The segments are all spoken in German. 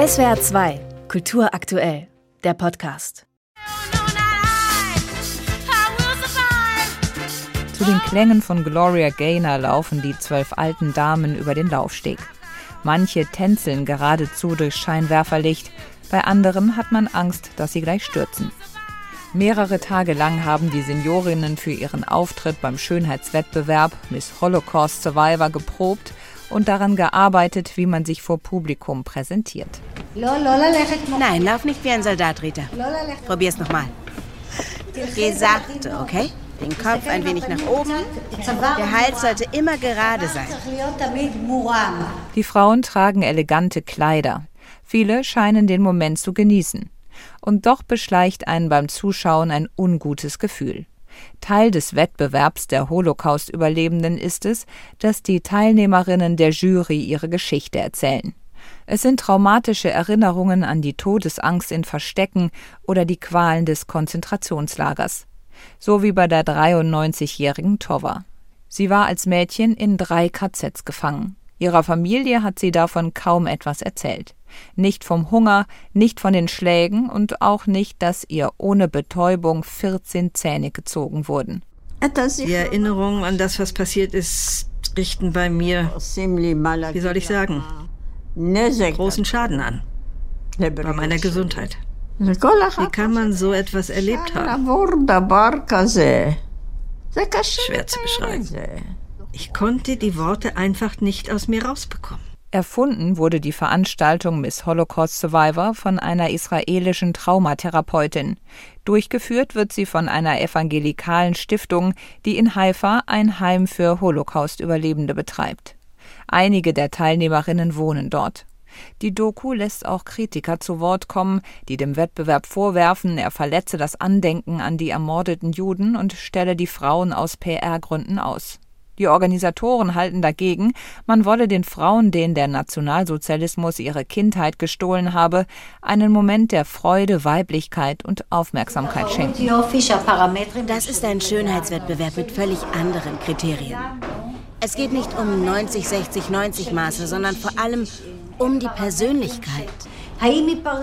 SWR 2, Kultur aktuell, der Podcast. Zu den Klängen von Gloria Gaynor laufen die zwölf alten Damen über den Laufsteg. Manche tänzeln geradezu durch Scheinwerferlicht, bei anderen hat man Angst, dass sie gleich stürzen. Mehrere Tage lang haben die Seniorinnen für ihren Auftritt beim Schönheitswettbewerb Miss Holocaust Survivor geprobt und daran gearbeitet, wie man sich vor Publikum präsentiert. Nein, lauf nicht wie ein Soldat, Rita. Probier's nochmal. Geh sachte, okay? Den Kopf ein wenig nach oben. Der Hals sollte immer gerade sein. Die Frauen tragen elegante Kleider. Viele scheinen den Moment zu genießen. Und doch beschleicht einen beim Zuschauen ein ungutes Gefühl. Teil des Wettbewerbs der Holocaust-Überlebenden ist es, dass die Teilnehmerinnen der Jury ihre Geschichte erzählen. Es sind traumatische Erinnerungen an die Todesangst in Verstecken oder die Qualen des Konzentrationslagers. So wie bei der 93-jährigen Tova. Sie war als Mädchen in drei KZs gefangen. Ihrer Familie hat sie davon kaum etwas erzählt. Nicht vom Hunger, nicht von den Schlägen und auch nicht, dass ihr ohne Betäubung 14 Zähne gezogen wurden. Die Erinnerungen an das, was passiert ist, richten bei mir, wie soll ich sagen, großen Schaden an. Bei meiner Gesundheit. Wie kann man so etwas erlebt haben? Schwer zu beschreiben. Ich konnte die Worte einfach nicht aus mir rausbekommen. Erfunden wurde die Veranstaltung Miss Holocaust Survivor von einer israelischen Traumatherapeutin. Durchgeführt wird sie von einer evangelikalen Stiftung, die in Haifa ein Heim für Holocaust-Überlebende betreibt. Einige der Teilnehmerinnen wohnen dort. Die Doku lässt auch Kritiker zu Wort kommen, die dem Wettbewerb vorwerfen, er verletze das Andenken an die ermordeten Juden und stelle die Frauen aus PR-Gründen aus. Die Organisatoren halten dagegen, man wolle den Frauen, denen der Nationalsozialismus ihre Kindheit gestohlen habe, einen Moment der Freude, Weiblichkeit und Aufmerksamkeit schenken. Das ist ein Schönheitswettbewerb mit völlig anderen Kriterien. Es geht nicht um 90, 60, 90 Maße, sondern vor allem um die Persönlichkeit.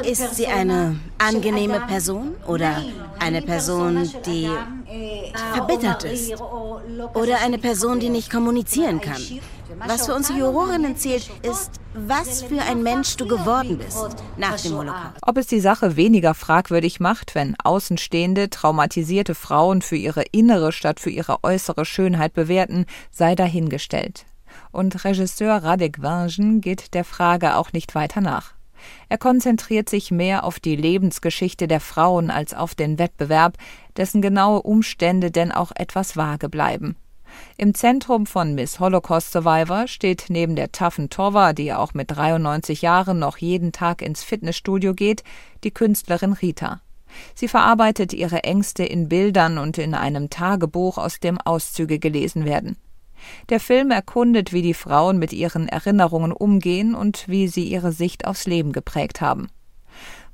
Ist sie eine angenehme Person oder eine Person, die verbittert ist? Oder eine Person, die nicht kommunizieren kann? Was für uns Jurorinnen zählt, ist, was für ein Mensch du geworden bist nach dem Holocaust. Ob es die Sache weniger fragwürdig macht, wenn Außenstehende traumatisierte Frauen für ihre innere statt für ihre äußere Schönheit bewerten, sei dahingestellt. Und Regisseur Radek Vangen geht der Frage auch nicht weiter nach. Er konzentriert sich mehr auf die Lebensgeschichte der Frauen als auf den Wettbewerb, dessen genaue Umstände denn auch etwas vage bleiben. Im Zentrum von Miss Holocaust Survivor steht neben der taffen Tova, die auch mit 93 Jahren noch jeden Tag ins Fitnessstudio geht, die Künstlerin Rita. Sie verarbeitet ihre Ängste in Bildern und in einem Tagebuch, aus dem Auszüge gelesen werden. Der Film erkundet, wie die Frauen mit ihren Erinnerungen umgehen und wie sie ihre Sicht aufs Leben geprägt haben.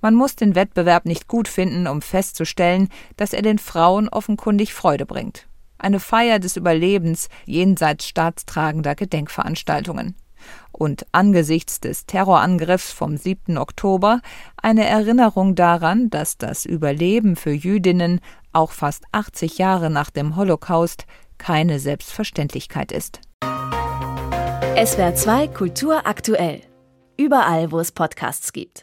Man muss den Wettbewerb nicht gut finden, um festzustellen, dass er den Frauen offenkundig Freude bringt. Eine Feier des Überlebens jenseits staatstragender Gedenkveranstaltungen. Und angesichts des Terrorangriffs vom 7. Oktober eine Erinnerung daran, dass das Überleben für Jüdinnen auch fast 80 Jahre nach dem Holocaust keine Selbstverständlichkeit ist. SWR 2 Kultur aktuell. Überall, wo es Podcasts gibt.